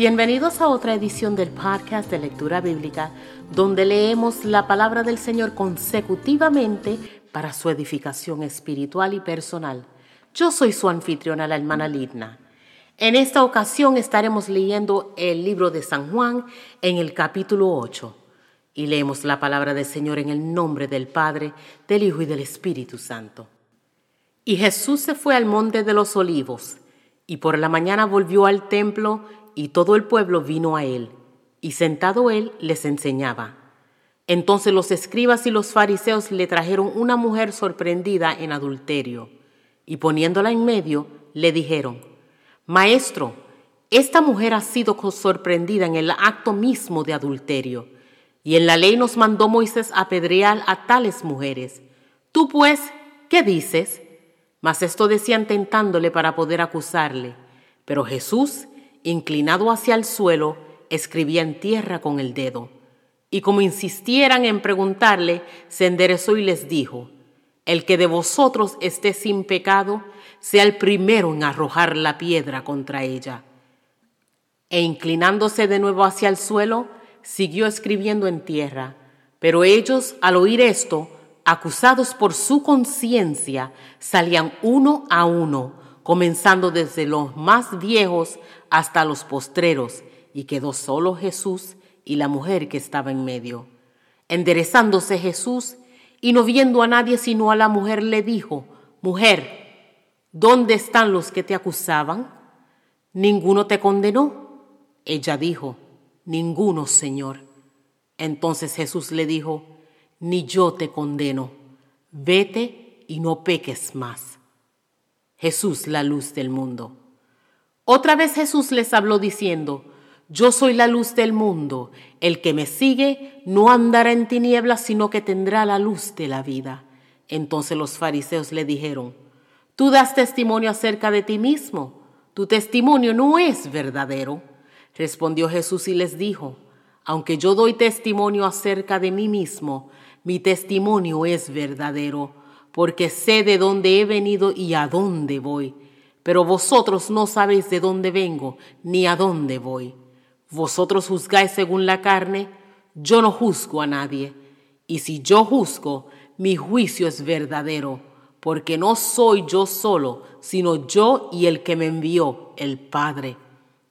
Bienvenidos a otra edición del podcast de lectura bíblica, donde leemos la palabra del Señor consecutivamente para su edificación espiritual y personal. Yo soy su anfitriona, la hermana Lidna. En esta ocasión estaremos leyendo el libro de San Juan en el capítulo 8 y leemos la palabra del Señor en el nombre del Padre, del Hijo y del Espíritu Santo. Y Jesús se fue al monte de los olivos y por la mañana volvió al templo y todo el pueblo vino a él, y sentado él les enseñaba. Entonces los escribas y los fariseos le trajeron una mujer sorprendida en adulterio, y poniéndola en medio, le dijeron, Maestro, esta mujer ha sido sorprendida en el acto mismo de adulterio, y en la ley nos mandó Moisés apedrear a tales mujeres. Tú pues, ¿qué dices? Mas esto decían tentándole para poder acusarle. Pero Jesús, inclinado hacia el suelo, escribía en tierra con el dedo. Y como insistieran en preguntarle, se enderezó y les dijo, El que de vosotros esté sin pecado, sea el primero en arrojar la piedra contra ella. E inclinándose de nuevo hacia el suelo, siguió escribiendo en tierra. Pero ellos, al oír esto, acusados por su conciencia, salían uno a uno, comenzando desde los más viejos hasta los postreros, y quedó solo Jesús y la mujer que estaba en medio. Enderezándose Jesús y no viendo a nadie sino a la mujer, le dijo, Mujer, ¿dónde están los que te acusaban? ¿Ninguno te condenó? Ella dijo, Ninguno, Señor. Entonces Jesús le dijo, Ni yo te condeno, vete y no peques más. Jesús, la luz del mundo. Otra vez Jesús les habló diciendo, Yo soy la luz del mundo, el que me sigue no andará en tinieblas, sino que tendrá la luz de la vida. Entonces los fariseos le dijeron, Tú das testimonio acerca de ti mismo, tu testimonio no es verdadero. Respondió Jesús y les dijo, Aunque yo doy testimonio acerca de mí mismo, mi testimonio es verdadero porque sé de dónde he venido y a dónde voy. Pero vosotros no sabéis de dónde vengo ni a dónde voy. Vosotros juzgáis según la carne, yo no juzgo a nadie. Y si yo juzgo, mi juicio es verdadero, porque no soy yo solo, sino yo y el que me envió, el Padre.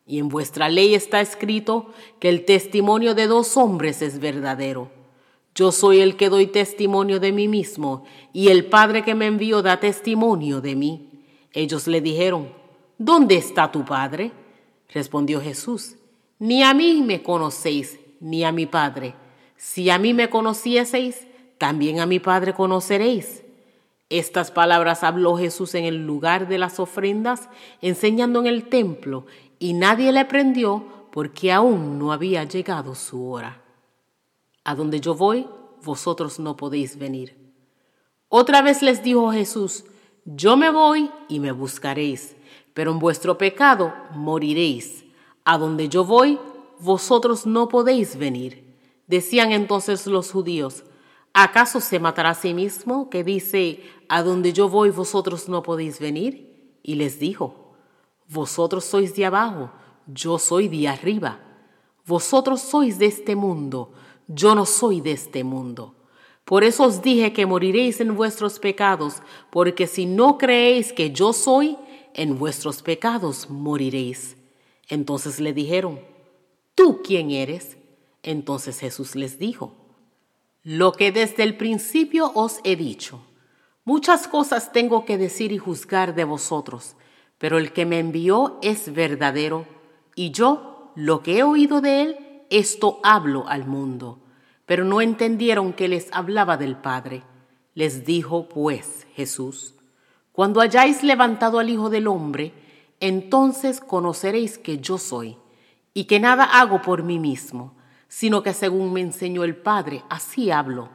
Y en vuestra ley está escrito que el testimonio de dos hombres es verdadero. Yo soy el que doy testimonio de mí mismo, y el Padre que me envió da testimonio de mí. Ellos le dijeron, ¿Dónde está tu Padre? Respondió Jesús, Ni a mí me conocéis, ni a mi Padre. Si a mí me conocieseis, también a mi Padre conoceréis. Estas palabras habló Jesús en el lugar de las ofrendas, enseñando en el templo, y nadie le prendió porque aún no había llegado su hora. A donde yo voy, vosotros no podéis venir. Otra vez les dijo Jesús, yo me voy y me buscaréis, pero en vuestro pecado moriréis. A donde yo voy, vosotros no podéis venir. Decían entonces los judíos, ¿acaso se matará a sí mismo que dice, a donde yo voy vosotros no podéis venir? Y les dijo, vosotros sois de abajo, yo soy de arriba. Vosotros sois de este mundo, yo no soy de este mundo. Por eso os dije que moriréis en vuestros pecados, porque si no creéis que yo soy, en vuestros pecados moriréis. Entonces le dijeron, ¿tú quién eres? Entonces Jesús les dijo, lo que desde el principio os he dicho. Muchas cosas tengo que decir y juzgar de vosotros, pero el que me envió es verdadero, y yo, lo que he oído de él, esto hablo al mundo. Pero no entendieron que les hablaba del Padre. Les dijo pues Jesús, cuando hayáis levantado al Hijo del Hombre, entonces conoceréis que yo soy, y que nada hago por mí mismo, sino que según me enseñó el Padre, así hablo.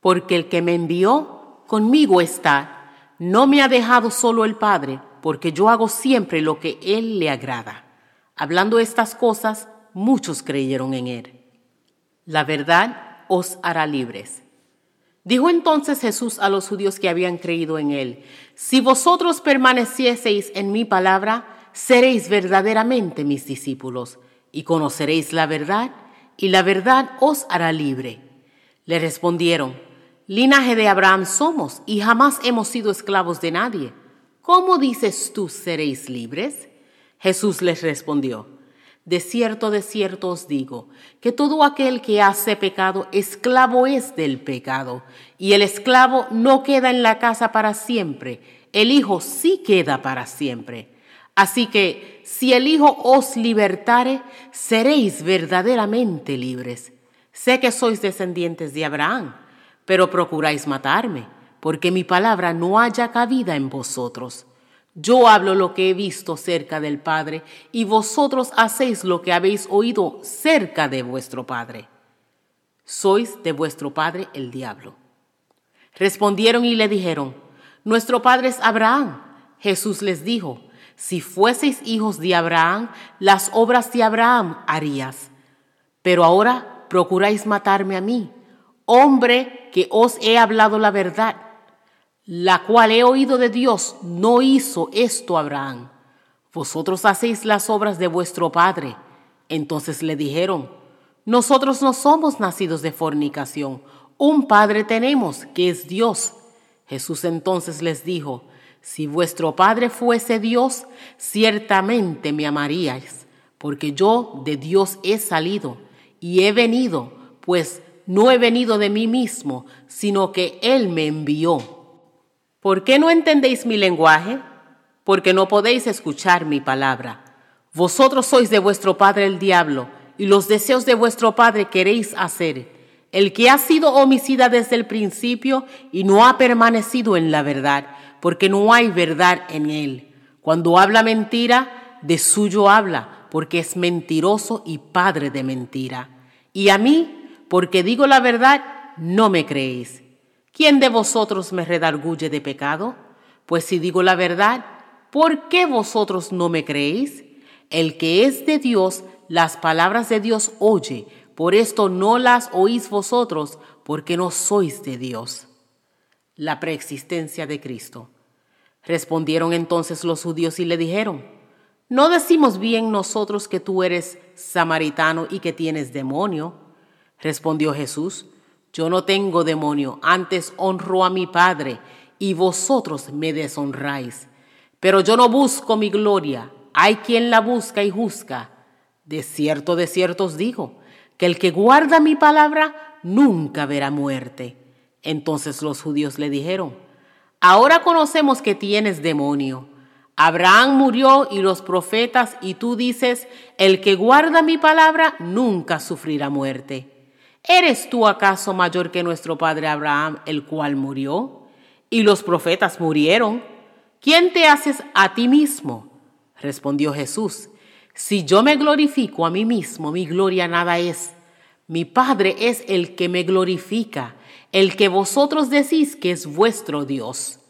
Porque el que me envió conmigo está, no me ha dejado solo el Padre, porque yo hago siempre lo que Él le agrada. Hablando estas cosas, muchos creyeron en él. La verdad os hará libres. Dijo entonces Jesús a los judíos que habían creído en él, si vosotros permanecieseis en mi palabra, seréis verdaderamente mis discípulos, y conoceréis la verdad, y la verdad os hará libre. Le respondieron, Linaje de Abraham somos, y jamás hemos sido esclavos de nadie. ¿Cómo dices tú seréis libres? Jesús les respondió, De cierto, de cierto os digo, que todo aquel que hace pecado, esclavo es del pecado, y el esclavo no queda en la casa para siempre, el Hijo sí queda para siempre. Así que si el Hijo os libertare, seréis verdaderamente libres. Sé que sois descendientes de Abraham, pero procuráis matarme, porque mi palabra no haya cabida en vosotros. Yo hablo lo que he visto cerca del Padre, y vosotros hacéis lo que habéis oído cerca de vuestro Padre. Sois de vuestro Padre el diablo. Respondieron y le dijeron, Nuestro Padre es Abraham. Jesús les dijo, si fueseis hijos de Abraham, las obras de Abraham harías. Pero ahora procuráis matarme a mí, hombre que os he hablado la verdad, la cual he oído de Dios, no hizo esto Abraham. Vosotros hacéis las obras de vuestro padre. Entonces le dijeron, nosotros no somos nacidos de fornicación, un padre tenemos, que es Dios. Jesús entonces les dijo, si vuestro Padre fuese Dios, ciertamente me amaríais, porque yo de Dios he salido y he venido, pues no he venido de mí mismo, sino que Él me envió. ¿Por qué no entendéis mi lenguaje? Porque no podéis escuchar mi palabra. Vosotros sois de vuestro padre el diablo, y los deseos de vuestro padre queréis hacer. El que ha sido homicida desde el principio y no ha permanecido en la verdad, porque no hay verdad en él. Cuando habla mentira, de suyo habla, porque es mentiroso y padre de mentira. Y a mí, porque digo la verdad, no me creéis. ¿Quién de vosotros me redarguye de pecado? Pues si digo la verdad, ¿por qué vosotros no me creéis? El que es de Dios, las palabras de Dios oye, por esto no las oís vosotros, porque no sois de Dios la preexistencia de Cristo. Respondieron entonces los judíos y le dijeron, ¿no decimos bien nosotros que tú eres samaritano y que tienes demonio? Respondió Jesús, yo no tengo demonio, antes honro a mi Padre y vosotros me deshonráis. Pero yo no busco mi gloria, hay quien la busca y juzga. De cierto, de cierto os digo, que el que guarda mi palabra nunca verá muerte. Entonces los judíos le dijeron, ahora conocemos que tienes demonio. Abraham murió y los profetas, y tú dices, el que guarda mi palabra nunca sufrirá muerte. ¿Eres tú acaso mayor que nuestro padre Abraham, el cual murió? Y los profetas murieron. ¿Quién te haces a ti mismo? Respondió Jesús, si yo me glorifico a mí mismo, mi gloria nada es. Mi Padre es el que me glorifica el que vosotros decís que es vuestro Dios,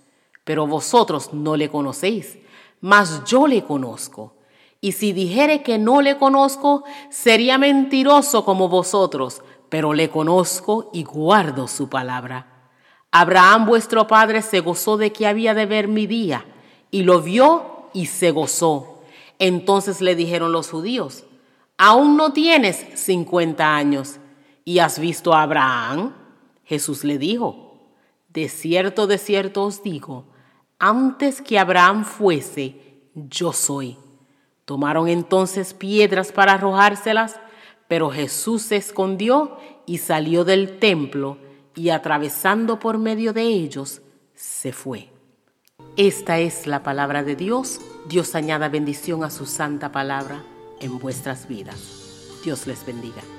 pero vosotros no le conocéis, mas yo le conozco. Y si dijere que no le conozco, sería mentiroso como vosotros, pero le conozco y guardo su palabra. Abraham vuestro padre se gozó de que había de ver mi día, y lo vio y se gozó. Entonces le dijeron los judíos, aún no tienes cincuenta años, y has visto a Abraham. Jesús le dijo, de cierto, de cierto os digo, antes que Abraham fuese, yo soy. Tomaron entonces piedras para arrojárselas, pero Jesús se escondió y salió del templo y atravesando por medio de ellos, se fue. Esta es la palabra de Dios. Dios añada bendición a su santa palabra en vuestras vidas. Dios les bendiga.